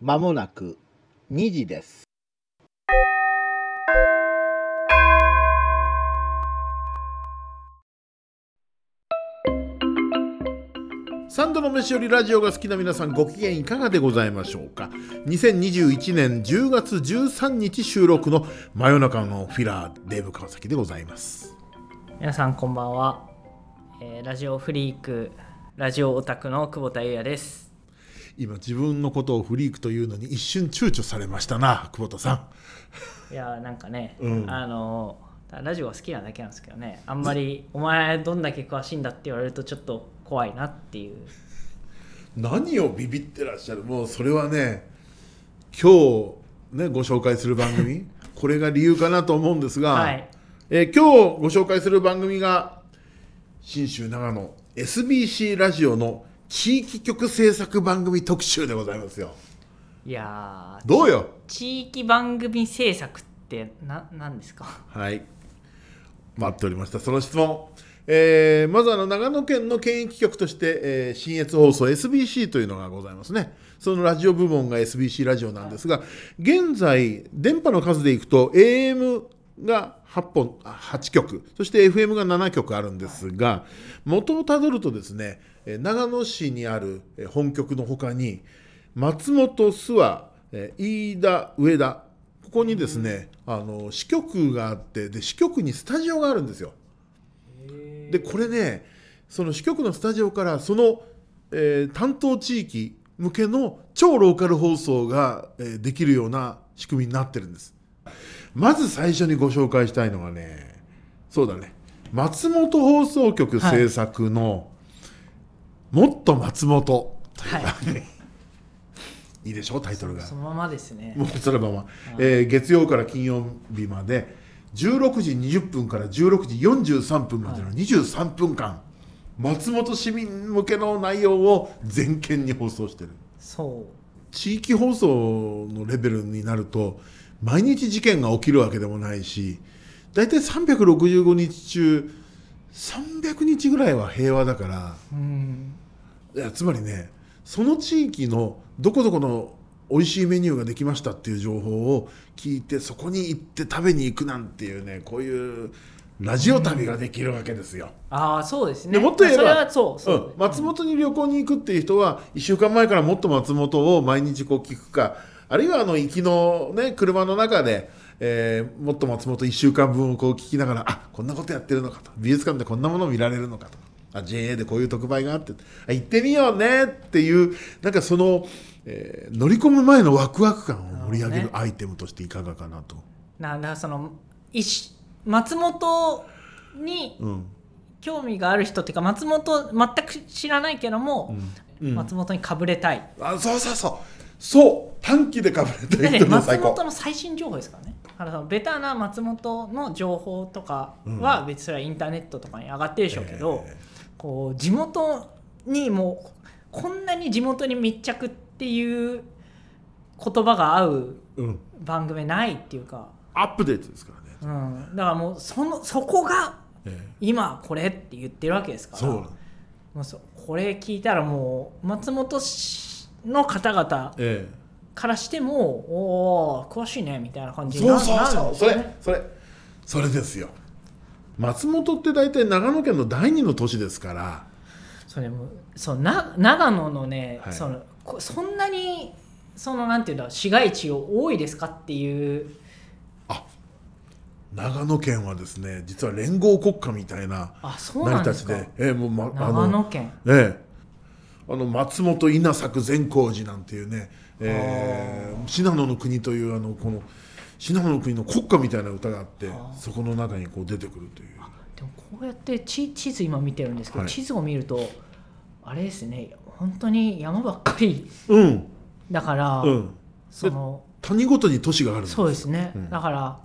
まもなく2時です。三度の飯よりラジオが好きな皆さんご機嫌いかがでございましょうか？2021年10月13日収録の真夜中のフィラーデーブ川崎でございます。皆さんこんばんは、えーラジオフリークラジオオタクの久保田裕也です今自分のことをフリークというのに一瞬躊躇されましたな久保田さん。いやーなんかね、うん。あのラジオが好きなだけなんですけどね。あんまりお前どんだけ詳しいんだって言われるとちょっと怖いなっていう。何をビビってらっしゃる？もうそれはね今日ねご紹介する番組。これが理由かなと思うんですが、はい。えー今日ご紹介する番組が信州長野 SBC ラジオの地域局制作番組特集でございますよ。いやーどうよ？地域番組制作ってな何ですか？はい。待っておりました。その質問、えーまずあの長野県の県域局として、えー信越放送 SBC というのがございますね。そのラジオ部門が SBC ラジオなんですが現在電波の数でいくと AM が8本あ8局。そして FM が7局あるんですが元をたどるとですねえー長野市にあるえー本局のほかに松本諏訪えー飯田上田ここにですね、あの支局があってで支局にスタジオがあるんですよ。でこれねその支局のスタジオからその、えー担当地域向けの超ローカル放送が、えーできるような仕組みになってるんです。まず最初にご紹介したいのがねそうだね松本放送局制作の「もっと松本」とい。う番組、い、いでしょタイトルが。そ。のままですね。もうそのまま、えー月曜から金曜日まで16時20分から16時43分までの23分間、松本市民向けの内容を全県に放送してる。そう。地域放送のレベルになると毎日事件が起きるわけでもないし大体365日中300日ぐらいは平和だからうんいやつまりねその地域のどこどこの美味しいメニューができましたっていう情報を聞いてそこに行って食べに行くなんていうねこういうラジオ旅ができるわけですよ。ああそうですね。でもっと言えばそれはそうそう、うん。松本に旅行に行くっていう人は1週間前からもっと松本を毎日こう聞くかあるいはあの行きの、ね、車の中で、えーもっと松本1週間分をこう聞きながらあこんなことやってるのかと。美術館でこんなものを見られるのかとあ JA でこういう特売があってあ行ってみようねっていうなんかその、えー乗り込む前のワクワク感を盛り上げるアイテムとしていかがかなと。なだからその松本にうん。興味がある人っていうか松本全く知らないけども、うん。松本にかぶれたい、あそうそうそう。そう。短期でかぶれてでねる人も松最高。本の最新情報ですからね。だからそのベタな松本の情報とかは別にそれはインターネットとかに上がってるでしょうけど、えこう地元にもうこんなに地元に密着っていう言葉が合ううん、番組ないっていうか、アップデートですからね。うん、だからもうそのそこがええ。今これって言ってるわけですから。そうもうそこれ聞いたらもう松本市の方々えからしてもおお詳しいねみたいな感え、じになそうそうなるそうそれそれそれですよ松本って大体長野県の第二の都市ですから。それもそうな長野のね、はい。そのこそんなにそのなんていうんだ市街地多いですかっていう。長野県はですね実は連合国家みたいなあそう成り立ちで。ええもう、ま、あ長野の県。ええ。あの松本稲作善光寺なんていうね、ええ信濃の国というあのこの信濃の国の国歌みたいな歌があってあそこの中にこう出てくるという。でもこうやって地地図今見てるんですけど、はい。地図を見るとあれですね本当に山ばっかりうん。だから、うん。その谷ごとに都市があるそうですね、うん。だから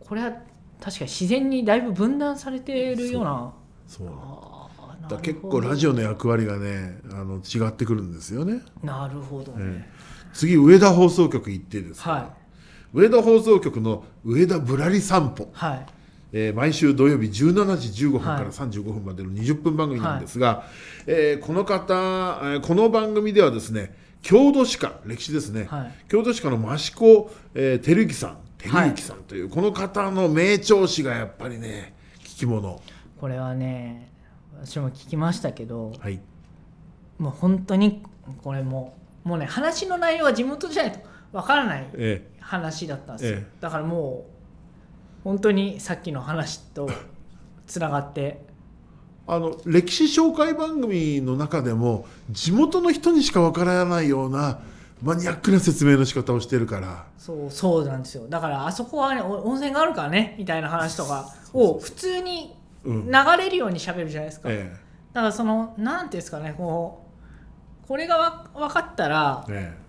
これは確かに自然にだいぶ分断されているような。そう。だ結構ラジオの役割がねあの違ってくるんですよね、なるほどね、ええ。次上田放送局行ってですね。は上田放送局の上田ぶらり散歩。いはい。えー毎週土曜日17時15分かはい。ら35分までの20分番組なんですが、えーこの方、えーこの番組ではですね郷土史家歴史ですね、はい。郷土史家の益子、えー、照之さん照之さんという、この方の名調子がやっぱりね聞き物。これはね私も聞きましたけどはい。もう本当にこれももうね話の内容は地元じゃないとわからないえ話だったんですよ、ええ。だからもう本当にさっきの話と つながって。あの歴史紹介番組の中でも地元の人にしかわからないようなマニアックな説明の仕方をしてるから。そうそうなんですよ。だからあそこはねお温泉があるからねみたいな話とかを普通にうん。流れるように喋るじゃないですか、えだからそのなんていうんですかねこうこれがわ分かったらええ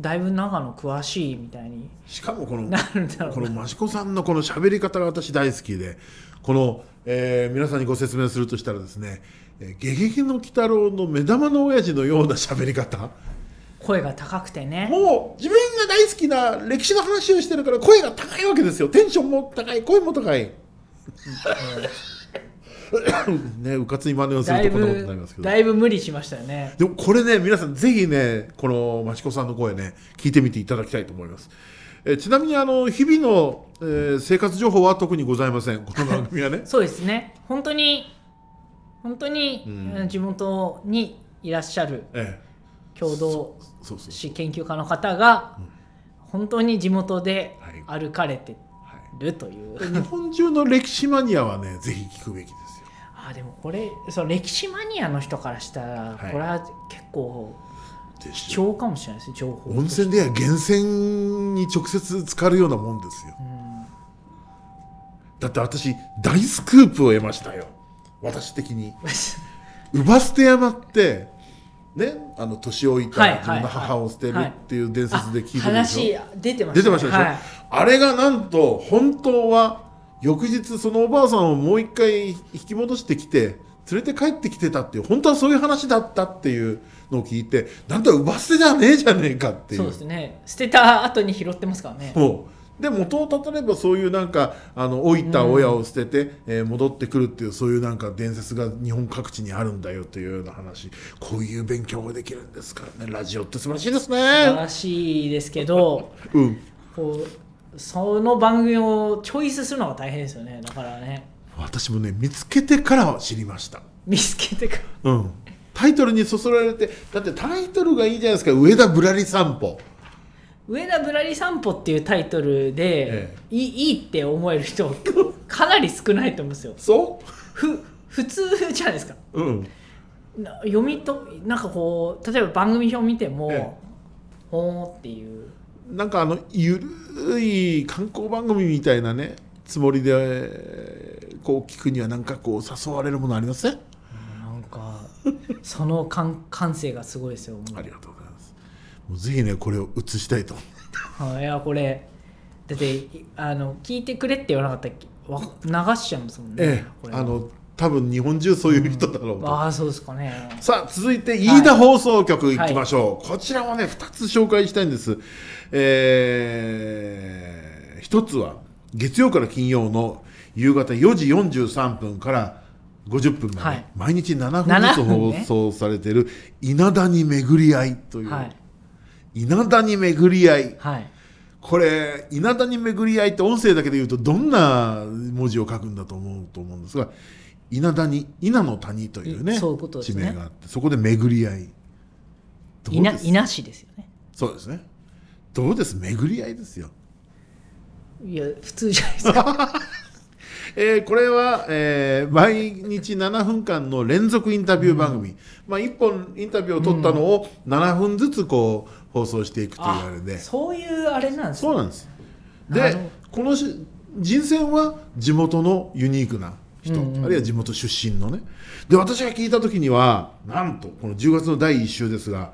だいぶ長野詳しいみたいに。えしかもこのなるんだろこうな。の益子さんのこの喋り方が私大好きでこの、えー皆さんにご説明するとしたらですね「えーゲゲゲの鬼太郎」の目玉の親父のような喋り方。声が高くてね。もう自分が大好きな歴史の話をしてるから声が高いわけですよ。テンションも高い声も高い ねうかつに真似をするとこんなことになりぶますけど。だいぶ無理しましたよね。でもこれね皆さんぜひねこの益子さんの声ね聞いてみていただきたいと思います。えーちなみにあの日々の、えー生活情報は特にございませんこの番組はね。そうですね。本当に本当に、うん。地元にいらっしゃるえ共同えそうそう史研究家の方が、本当に地元ではい。歩かれてはるという、い、日本中の歴史マニアはねぜひ聞くべきです。よあでもこれそう歴史マニアの人からしたら、はい。これは結構貴重かもしれないですね情報温泉では源泉に直接浸かるようなもんですよ。うん。だって私大スクープを得ましたよ。私的に。乳母捨て山ってねあの年老いたはい自分の母を捨てるっていう伝説で聞いてあるでしょ、話出てました出てましたでしょ、はい。あれがなんと本当は翌日そのおばあさんをもう一回引き戻してきて連れて帰ってきてたっていう本当はそういう話だったっていうのを聞いてなんだ奪捨てじゃねえじゃねえかっていう。そうですね。捨てた後に拾ってますからね。で元をたたればそういうなんかあの老いた親を捨てて、えー戻ってくるっていうそういうなんか伝説が日本各地にあるんだよというような話。こういう勉強ができるんですからね。ラジオって素晴らしいです素晴ね。らしいですけど うん。こうその番組をチョイスするのが大変ですよね。だからね。私もね見つけてから知りました。見つけてかうん、タイトルにそそられてだってタイトルがいいじゃないですか「上田ぶらり散歩。上田ぶらり散歩っていうタイトルで、えいいいいって思える人かなり少ないと思うんですよ」そふ普通じゃないですか。う、うん、な読みとなんかこう例えば番組表見ても、え。ほーっていうなんかあのゆるい観光番組みたいなねつもりでえーこう聞くにはなんかこう誘われるものありません？なんかその感感性がすごいですよありがとうございます。もうぜひねこれを映したいと。はいいやこれだっていあの聞いてくれって言わなかったっけ？わ流しちゃいますもんね、えこれあの多分日本中そういう人だろうと、ああそうですかね。さあ続いて飯田放送局いきましょう、こちらはね2つ紹介したいんです。えー、1つは月曜から金曜の夕方4時43分から50分まで、はい。毎日7分ず7つ放送されている「稲田に巡り合い」という、はい。稲田に巡り合い。はい。これ稲田に巡り合いって音声だけで言うとどんな文字を書くんだと思うと思うんですが稲田に稲の谷というねいそういうことです地ね名があってそこで巡り合い。どいうなですよね。そうですね。どうです？巡り合いですよ、いや普通じゃないですか。えーこれは、えー毎日7分間の連続インタビュー番組、まあ、1本インタビューを取ったのを7分ずつこう放送していくというあれで、そういうあれなんですね。そうなんです。でこのし人選は地元のユニークな人、うんうんあるいは地元出身のね。で私が聞いた時にはなんとこの10月の第1週ですが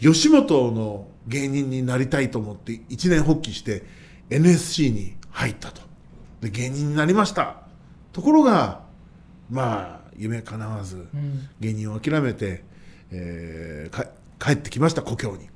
吉本の芸人になりたいと思って一年発起して NSC に入ったと。で芸人になりました。ところがまあ夢叶わずうん。芸人を諦めて、えーか帰ってきました故郷に。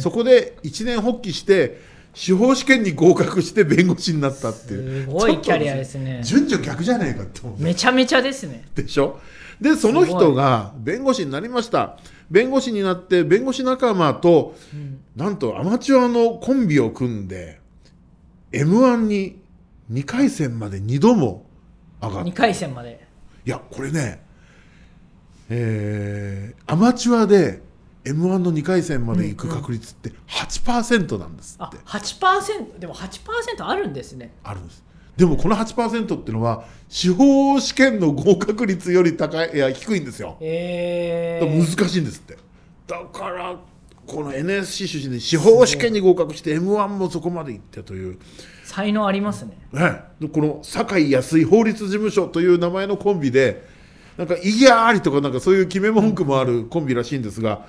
そこで一年発起して司法試験に合格して弁護士になったっていう。すごいキャリアですね。順序逆じゃねえかって思う。めちゃめちゃですね。でしょ？でその人が弁護士になりました。弁護士になって弁護士仲間とうん。なんとアマチュアのコンビを組んで m 1に2回戦まで2度も上がっ2回戦まで。いやこれねえーアマチュアで m 1の2回戦まで行く確率って8%なんですあって、8%でも8%あるんですね。あるんです。でもこの8%っていうのは司法試験の合格率より高いいや低いんですよ。え難しいんですって。だからこの NSC 出身で司法試験に合格して m 1もそこまで行ってという、才能ありますね。ね、でこの堺安井法律事務所という名前のコンビでなんか「いやーり」とかなんかそういう決め文句もあるコンビらしいんですが、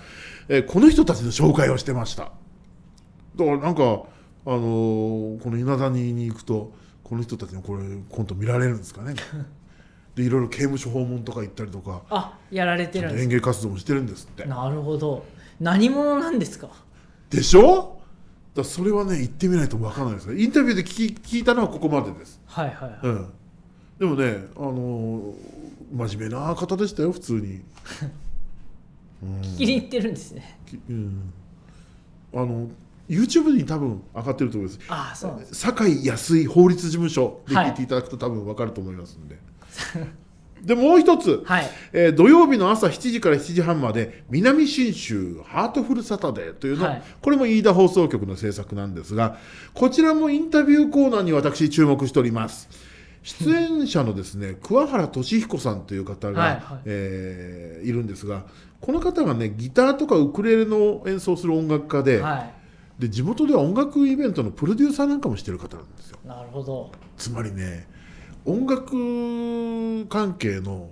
えーこの人たちの紹介をしてました。だからなんか、あのーこの稲谷に行くとこの人たちのこれコント見られるんですかね。でいろいろ刑務所訪問とか行ったりとかあやられてるんです。演芸活動もしてるんですって。なるほど。何者なんですか？でしょ？だそれはね言ってみないと分からないですね。インタビューで聞き聞いたのはここまでです、はいはいはい。うん、でもね、あのー真面目な方でしたよ普通に、聞きに行ってるんですね。きうん、あの YouTube に多分上がってると思います。ああそうなんです。堺安井法律事務所で聞いていただくと多分分かると思いますんで、でもう一つ、はい。えー土曜日の朝7時から7時半まで南信州ハートフルサタデーというの、はい。これも飯田放送局の制作なんですがこちらもインタビューコーナーに私注目しております出演者のですね桑原俊彦さんという方が、はいはい。えーいるんですがこの方がねギターとかウクレレの演奏する音楽家で,、はで地元では音楽イベントのプロデューサーなんかもしてる方なんですよ。いなるほど。つまりね音楽関係の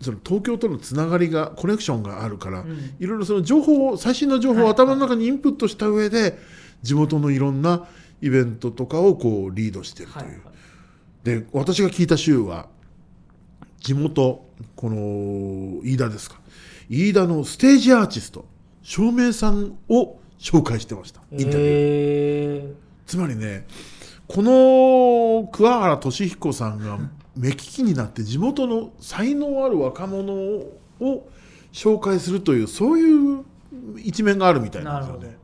その東京とのつながりがコネクションがあるから、ん。いろいろその情報を最新の情報をはい。頭の中にインプットした上で、地元のいろんなイベントとかをこうリードしているという、はいはいで私が聞いた週は地元この飯田ですか。飯田のステージアーティスト照明さんを紹介してました。インタビュー。えつまりねこの桑原俊彦さんが目利きになって地元の才能ある若者を紹介するというそういう一面があるみたいなんですよね。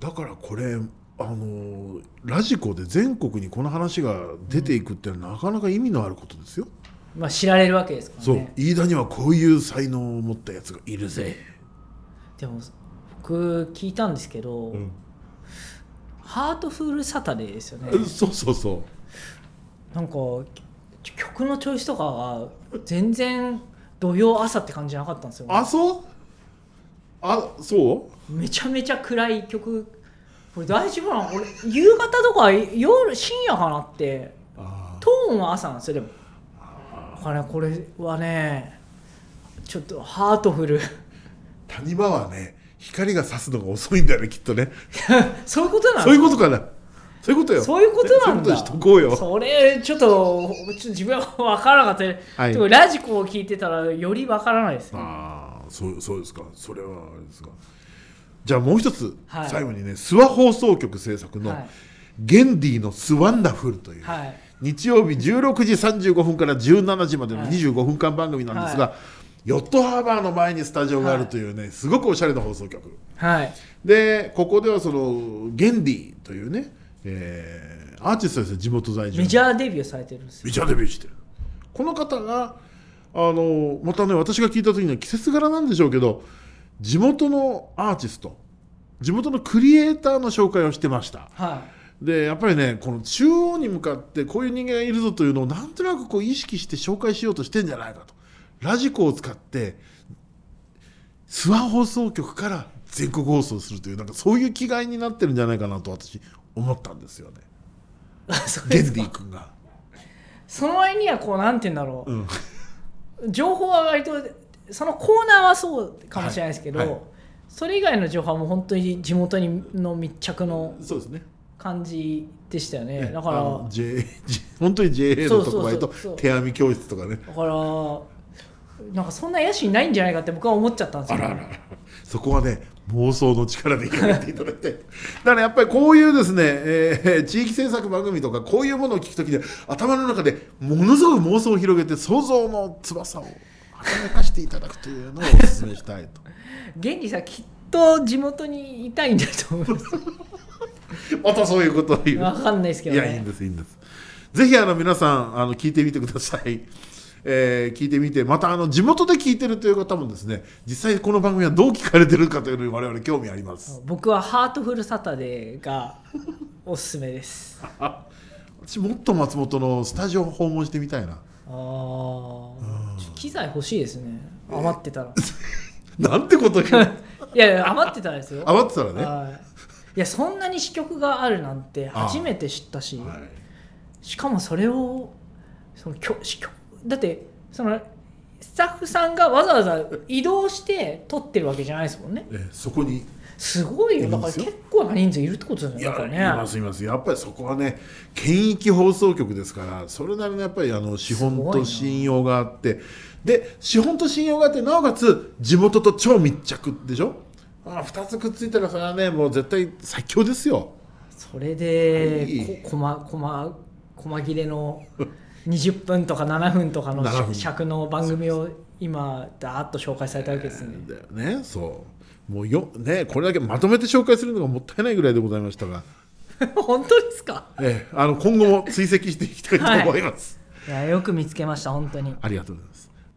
だからこれあのラジコで全国にこの話が出ていくってなかなか意味のあることですよ、まあ知られるわけですからそう。ね飯田にはこういう才能を持ったやつがいるぜ、でも僕聞いたんですけど、うん。ハートフルサタデーですよね。そうそうそう。なんかき曲のチョイスとかが全然土曜朝って感じじゃなかったんですよあそう？あそう？めちゃめちゃ暗い曲これ大丈夫なの？俺夕方とか夜深夜かなって。あトーンは朝なんですよでも。だからこれはねちょっとハートフル。谷間はね光が差すのが遅いんだよねきっとね。そういうことなの？そういうことかな。そういうことよ。そういうことなんだ。それちょっと自分は分からなかった、はい。でもラジコを聞いてたらより分からないですね。ああそうそうですか。それはあれですがじゃあもう一つ、はい。最後にね諏訪放送局制作の、はい。ゲンディのスワンダフルという、はい。日曜日16時35分から17時までのはい。25分間番組なんですが、はヨットハーバーの前にスタジオがあるというね、すごくおしゃれな放送局。はい。でここではそのゲンディというね、えーアーティストですよ地元在住の。メジャーデビューされてるんですよ。メジャーデビューしてる。この方があのまたね私が聞いた時には季節柄なんでしょうけど地元のアーティスト地元のクリエイターの紹介をしてました。はでやっぱりねこの中央に向かってこういう人間がいるぞというのをなんとなくこう意識して紹介しようとしてんじゃないかと。ラジコを使って諏訪放送局から全国放送するというなんかそういう気概になってるんじゃないかなと私思ったんですよね。ゲンディ君が。その割にはこうなんて言うんだろう、うん。情報は割とそのコーナーはそうかもしれないですけど、はいはい。それ以外の情報はもう本当に地元にの密着の感じでしたよね。ねだから J 本当に JA の特売と手編み教室とかね。だからなんかそんな野心ないんじゃないかって僕は思っちゃったんですよ、あらあらあら。そこはね妄想の力で広げていただい。だからやっぱりこういうですね、えー地域政策番組とかこういうものを聞くときに頭の中でものすごく妄想を広げて想像の翼を働かせていただくというのをお勧めしたいと。現にさきっと地元にいたいんだと思いますまたそういうことを言う。わかんないですけどね。いやいいんですいいんです。ぜひあの皆さんあの聞いてみてください、えー聞いてみてまたあの地元で聞いてるという方もですね実際この番組はどう聞かれてるかというのに我々興味あります。僕はハートフルサタデーがおすすめです。あ 私もっと松本のスタジオを訪問してみたいな。あー。ちょっと機材欲しいですね。余ってたら。なんてこと言う？いやいや余ってたらですよ。余ってたらね、はい、いやそんなに支局があるなんて初めて知ったし、はい。しかもそれをそのきょ支局だってそのスタッフさんがわざわざ移動して撮ってるわけじゃないですもんね。えーそこにすごいよ。だから結構な人数いるってことですよねだからね。ますいます。やっぱりそこはね県域放送局ですからそれなりのやっぱりあの資本と信用があって。で資本と信用があってなおかつ地元と超密着でしょ？あ2つくっついたらそれはねもう絶対最強ですよ。それではい。ここまこま細切れの20分とか7分とかの7分。尺の番組を今ダーッと紹介されたわけですね。だよねそうもうよねこれだけまとめて紹介するのがもったいないぐらいでございましたが、本当ですか？ええあの今後も追跡していきたいと思います、いやよく見つけました本当に。ありがとうございます